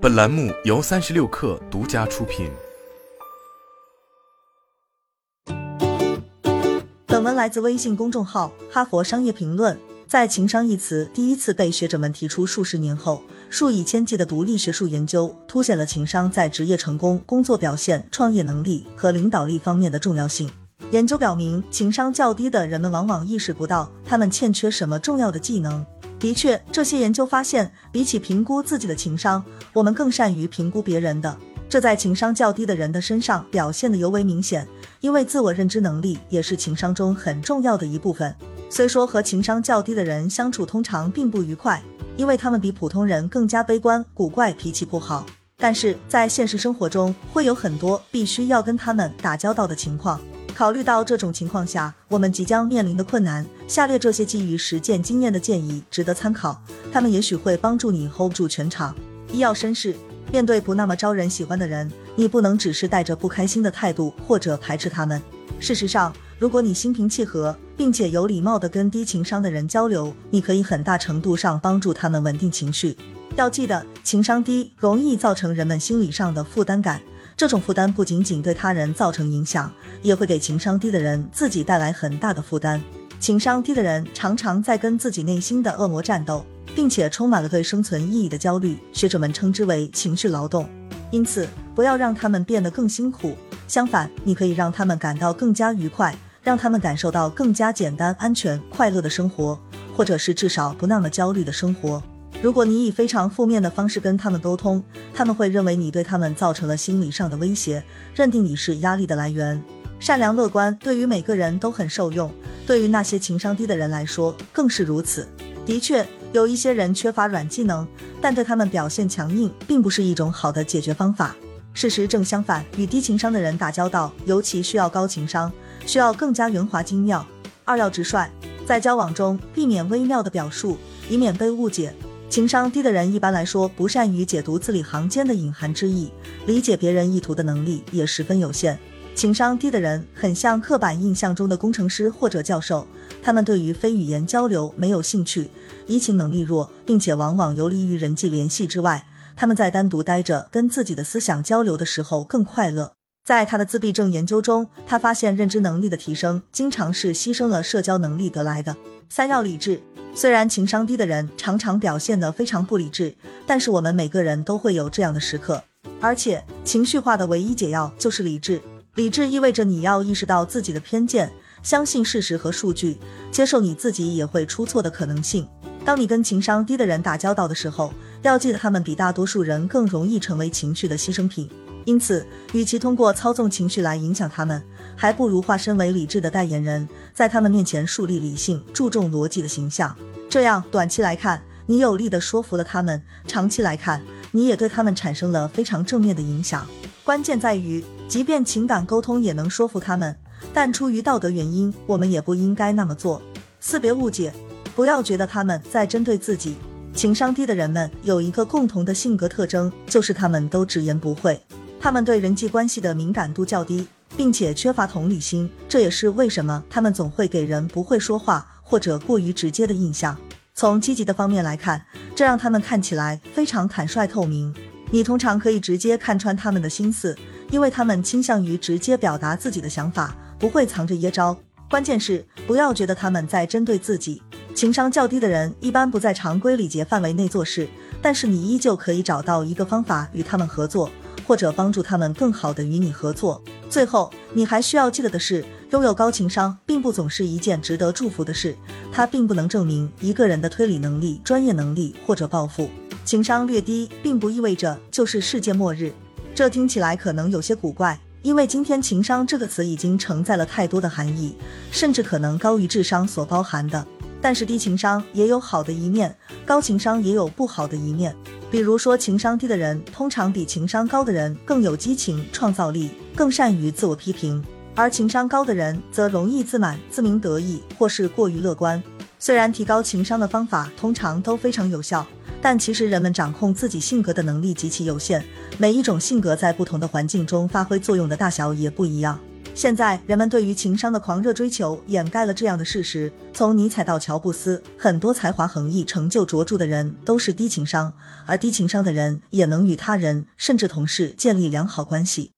本栏目由三十六氪独家出品。本文来自微信公众号《哈佛商业评论》。在“情商”一词第一次被学者们提出数十年后，数以千计的独立学术研究凸显了情商在职业成功、工作表现、创业能力和领导力方面的重要性。研究表明，情商较低的人们往往意识不到他们欠缺什么重要的技能。的确，这些研究发现，比起评估自己的情商，我们更善于评估别人的。这在情商较低的人的身上表现得尤为明显，因为自我认知能力也是情商中很重要的一部分。虽说和情商较低的人相处通常并不愉快，因为他们比普通人更加悲观、古怪、脾气不好，但是在现实生活中会有很多必须要跟他们打交道的情况。考虑到这种情况下，我们即将面临的困难，下列这些基于实践经验的建议值得参考，他们也许会帮助你 hold 住全场。一要绅士，面对不那么招人喜欢的人，你不能只是带着不开心的态度或者排斥他们。事实上，如果你心平气和，并且有礼貌地跟低情商的人交流，你可以很大程度上帮助他们稳定情绪。要记得，情商低容易造成人们心理上的负担感。这种负担不仅仅对他人造成影响，也会给情商低的人自己带来很大的负担。情商低的人常常在跟自己内心的恶魔战斗，并且充满了对生存意义的焦虑。学者们称之为情绪劳动。因此，不要让他们变得更辛苦，相反，你可以让他们感到更加愉快，让他们感受到更加简单、安全、快乐的生活，或者是至少不那么焦虑的生活。如果你以非常负面的方式跟他们沟通，他们会认为你对他们造成了心理上的威胁，认定你是压力的来源。善良乐观对于每个人都很受用，对于那些情商低的人来说更是如此。的确，有一些人缺乏软技能，但对他们表现强硬并不是一种好的解决方法。事实正相反，与低情商的人打交道，尤其需要高情商，需要更加圆滑精妙。二要直率，在交往中避免微妙的表述，以免被误解。情商低的人一般来说不善于解读字里行间的隐含之意，理解别人意图的能力也十分有限。情商低的人很像刻板印象中的工程师或者教授，他们对于非语言交流没有兴趣，移情能力弱，并且往往游离于人际联系之外。他们在单独待着跟自己的思想交流的时候更快乐。在他的自闭症研究中，他发现认知能力的提升经常是牺牲了社交能力得来的。三要理智。虽然情商低的人常常表现得非常不理智，但是我们每个人都会有这样的时刻。而且情绪化的唯一解药就是理智。理智意味着你要意识到自己的偏见，相信事实和数据，接受你自己也会出错的可能性。当你跟情商低的人打交道的时候，要记得他们比大多数人更容易成为情绪的牺牲品。因此，与其通过操纵情绪来影响他们，还不如化身为理智的代言人，在他们面前树立理性、注重逻辑的形象。这样，短期来看，你有力的说服了他们；长期来看，你也对他们产生了非常正面的影响。关键在于，即便情感沟通也能说服他们，但出于道德原因，我们也不应该那么做。四别误解，不要觉得他们在针对自己。情商低的人们有一个共同的性格特征，就是他们都直言不讳。他们对人际关系的敏感度较低，并且缺乏同理心，这也是为什么他们总会给人不会说话。或者过于直接的印象。从积极的方面来看，这让他们看起来非常坦率透明。你通常可以直接看穿他们的心思，因为他们倾向于直接表达自己的想法，不会藏着掖着。关键是不要觉得他们在针对自己。情商较低的人一般不在常规礼节范围内做事，但是你依旧可以找到一个方法与他们合作，或者帮助他们更好的与你合作。最后，你还需要记得的是。拥有高情商并不总是一件值得祝福的事，它并不能证明一个人的推理能力、专业能力或者抱负。情商略低并不意味着就是世界末日，这听起来可能有些古怪，因为今天情商这个词已经承载了太多的含义，甚至可能高于智商所包含的。但是低情商也有好的一面，高情商也有不好的一面。比如说，情商低的人通常比情商高的人更有激情、创造力，更善于自我批评而情商高的人则容易自满自鸣得意或是过于乐观。虽然提高情商的方法通常都非常有效但其实人们掌控自己性格的能力极其有限每一种性格在不同的环境中发挥作用的大小也不一样。现在人们对于情商的狂热追求掩盖了这样的事实从尼采到乔布斯很多才华横溢成就卓著的人都是低情商而低情商的人也能与他人甚至同事建立良好关系。